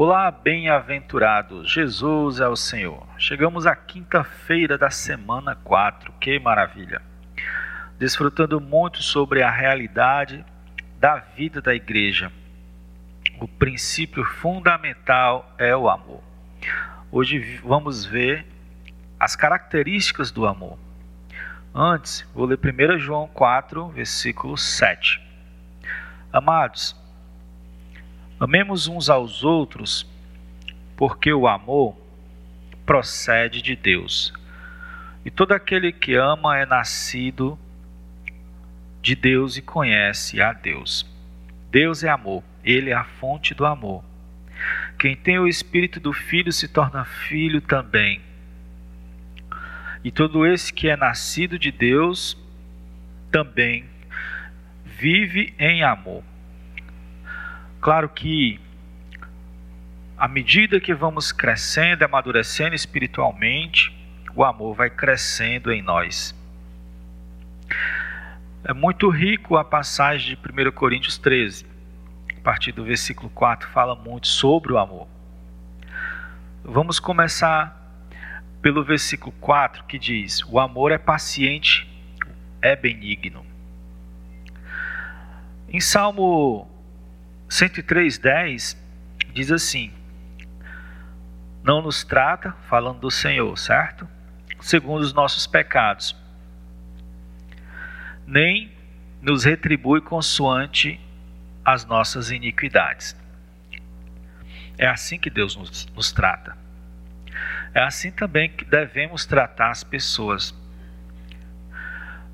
Olá, bem-aventurados, Jesus é o Senhor. Chegamos à quinta-feira da semana 4, que maravilha! Desfrutando muito sobre a realidade da vida da igreja. O princípio fundamental é o amor. Hoje vamos ver as características do amor. Antes, vou ler 1 João 4, versículo 7. Amados, Amemos uns aos outros, porque o amor procede de Deus. E todo aquele que ama é nascido de Deus e conhece a Deus. Deus é amor, ele é a fonte do amor. Quem tem o espírito do filho se torna filho também. E todo esse que é nascido de Deus também vive em amor. Claro que à medida que vamos crescendo, amadurecendo espiritualmente, o amor vai crescendo em nós. É muito rico a passagem de 1 Coríntios 13, a partir do versículo 4, fala muito sobre o amor. Vamos começar pelo versículo 4 que diz: O amor é paciente, é benigno. Em Salmo 103:10 diz assim: Não nos trata, falando do Senhor, certo? Segundo os nossos pecados, nem nos retribui consoante as nossas iniquidades. É assim que Deus nos, nos trata. É assim também que devemos tratar as pessoas.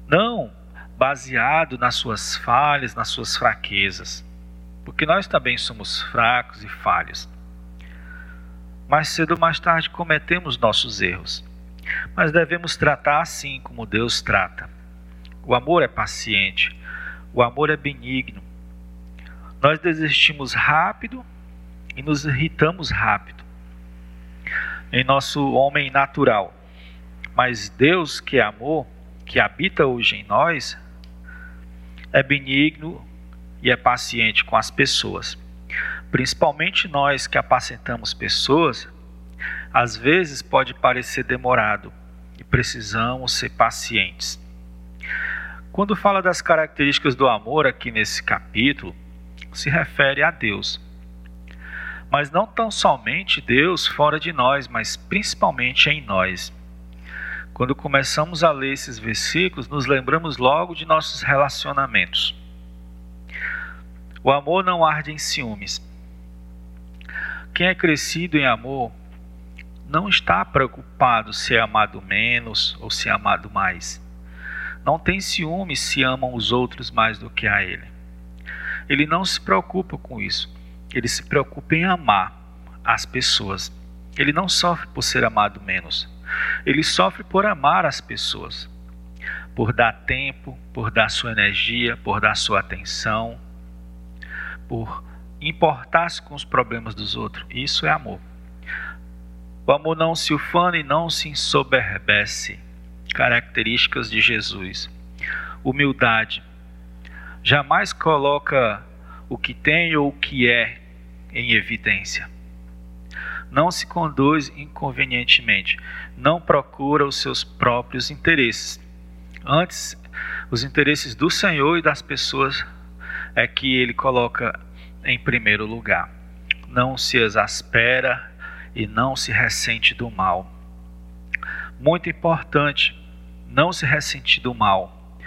Não baseado nas suas falhas, nas suas fraquezas porque nós também somos fracos e falhos. Mais cedo ou mais tarde cometemos nossos erros, mas devemos tratar assim como Deus trata. O amor é paciente, o amor é benigno. Nós desistimos rápido e nos irritamos rápido em nosso homem natural. Mas Deus, que é amor, que habita hoje em nós, é benigno e é paciente com as pessoas. Principalmente nós que apacentamos pessoas, às vezes pode parecer demorado e precisamos ser pacientes. Quando fala das características do amor aqui nesse capítulo, se refere a Deus. Mas não tão somente Deus fora de nós, mas principalmente em nós. Quando começamos a ler esses versículos, nos lembramos logo de nossos relacionamentos. O amor não arde em ciúmes. Quem é crescido em amor não está preocupado se é amado menos ou se é amado mais. Não tem ciúmes se amam os outros mais do que a ele. Ele não se preocupa com isso. Ele se preocupa em amar as pessoas. Ele não sofre por ser amado menos. Ele sofre por amar as pessoas. Por dar tempo, por dar sua energia, por dar sua atenção, por importar-se com os problemas dos outros. Isso é amor. O amor não se ufana e não se ensoberbece. Características de Jesus. Humildade. Jamais coloca o que tem ou o que é em evidência. Não se conduz inconvenientemente. Não procura os seus próprios interesses. Antes, os interesses do Senhor e das pessoas é que ele coloca em primeiro lugar. Não se exaspera e não se ressente do mal. Muito importante, não se ressentir do mal.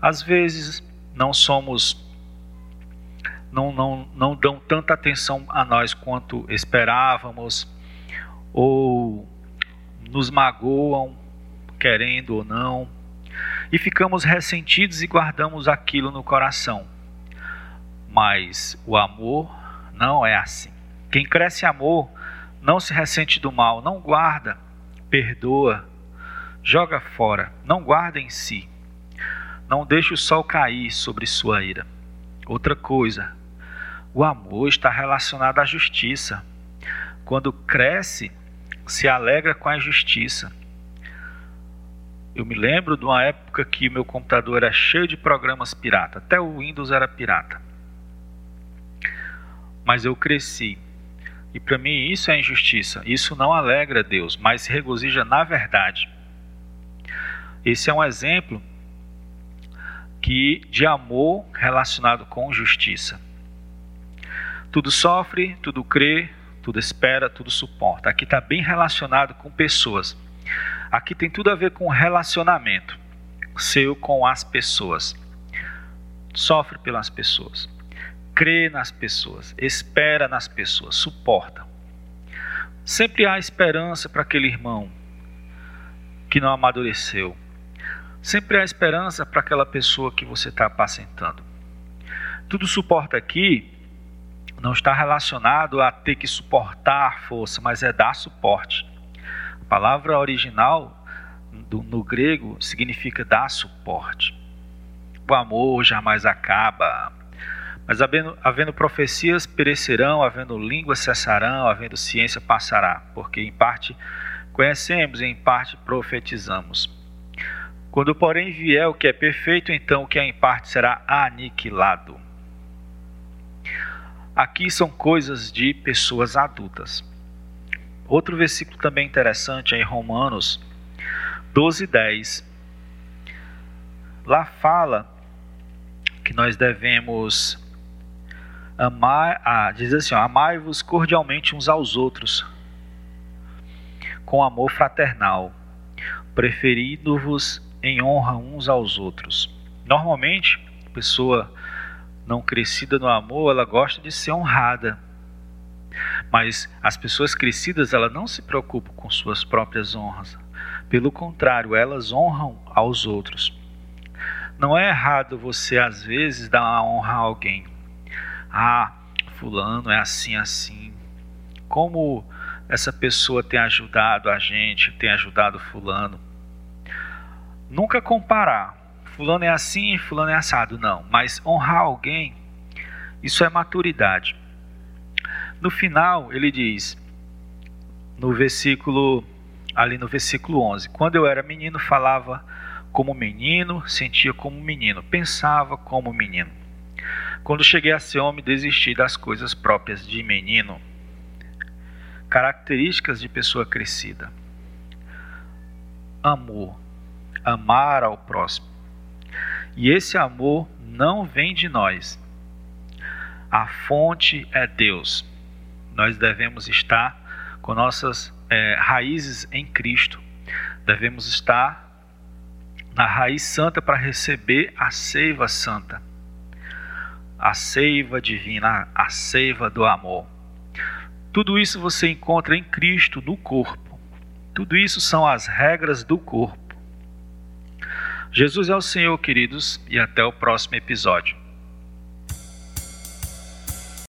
Às vezes não somos não, não, não dão tanta atenção a nós quanto esperávamos, ou nos magoam, querendo ou não, e ficamos ressentidos e guardamos aquilo no coração. Mas o amor não é assim. Quem cresce em amor não se ressente do mal, não guarda, perdoa, joga fora, não guarda em si. Não deixa o sol cair sobre sua ira. Outra coisa, o amor está relacionado à justiça. Quando cresce, se alegra com a justiça. Eu me lembro de uma época que meu computador era cheio de programas pirata, até o Windows era pirata mas eu cresci E para mim isso é injustiça. Isso não alegra Deus, mas regozija na verdade. Esse é um exemplo que de amor relacionado com justiça. Tudo sofre, tudo crê, tudo espera, tudo suporta. Aqui está bem relacionado com pessoas. Aqui tem tudo a ver com relacionamento seu com as pessoas. Sofre pelas pessoas, crê nas pessoas, espera nas pessoas, suporta. Sempre há esperança para aquele irmão que não amadureceu. Sempre há esperança para aquela pessoa que você está apacentando. Tudo suporta aqui não está relacionado a ter que suportar força, mas é dar suporte. A palavra original do, no grego significa dar suporte. O amor jamais acaba, mas havendo, havendo profecias perecerão, havendo línguas cessarão, havendo ciência passará, porque em parte conhecemos e em parte profetizamos. Quando, porém, vier o que é perfeito, então o que é em parte será aniquilado. Aqui são coisas de pessoas adultas. Outro versículo também interessante é em Romanos 12, 10. Lá fala que nós devemos amar, ah, diz assim: amai-vos cordialmente uns aos outros, com amor fraternal, preferindo-vos em honra uns aos outros. Normalmente, pessoa não crescida no amor, ela gosta de ser honrada. Mas as pessoas crescidas, ela não se preocupam com suas próprias honras. Pelo contrário, elas honram aos outros. Não é errado você às vezes dar uma honra a alguém. Ah, fulano é assim assim. Como essa pessoa tem ajudado a gente, tem ajudado fulano. Nunca comparar fulano é assim, fulano é assado, não. Mas honrar alguém, isso é maturidade. No final, ele diz, no versículo, ali no versículo 11: Quando eu era menino, falava como menino, sentia como menino, pensava como menino. Quando cheguei a ser homem, desisti das coisas próprias de menino. Características de pessoa crescida: amor, amar ao próximo e esse amor não vem de nós. A fonte é Deus. Nós devemos estar com nossas é, raízes em Cristo. Devemos estar na raiz santa para receber a seiva santa, a seiva divina, a seiva do amor. Tudo isso você encontra em Cristo no corpo. Tudo isso são as regras do corpo. Jesus é o Senhor, queridos, e até o próximo episódio.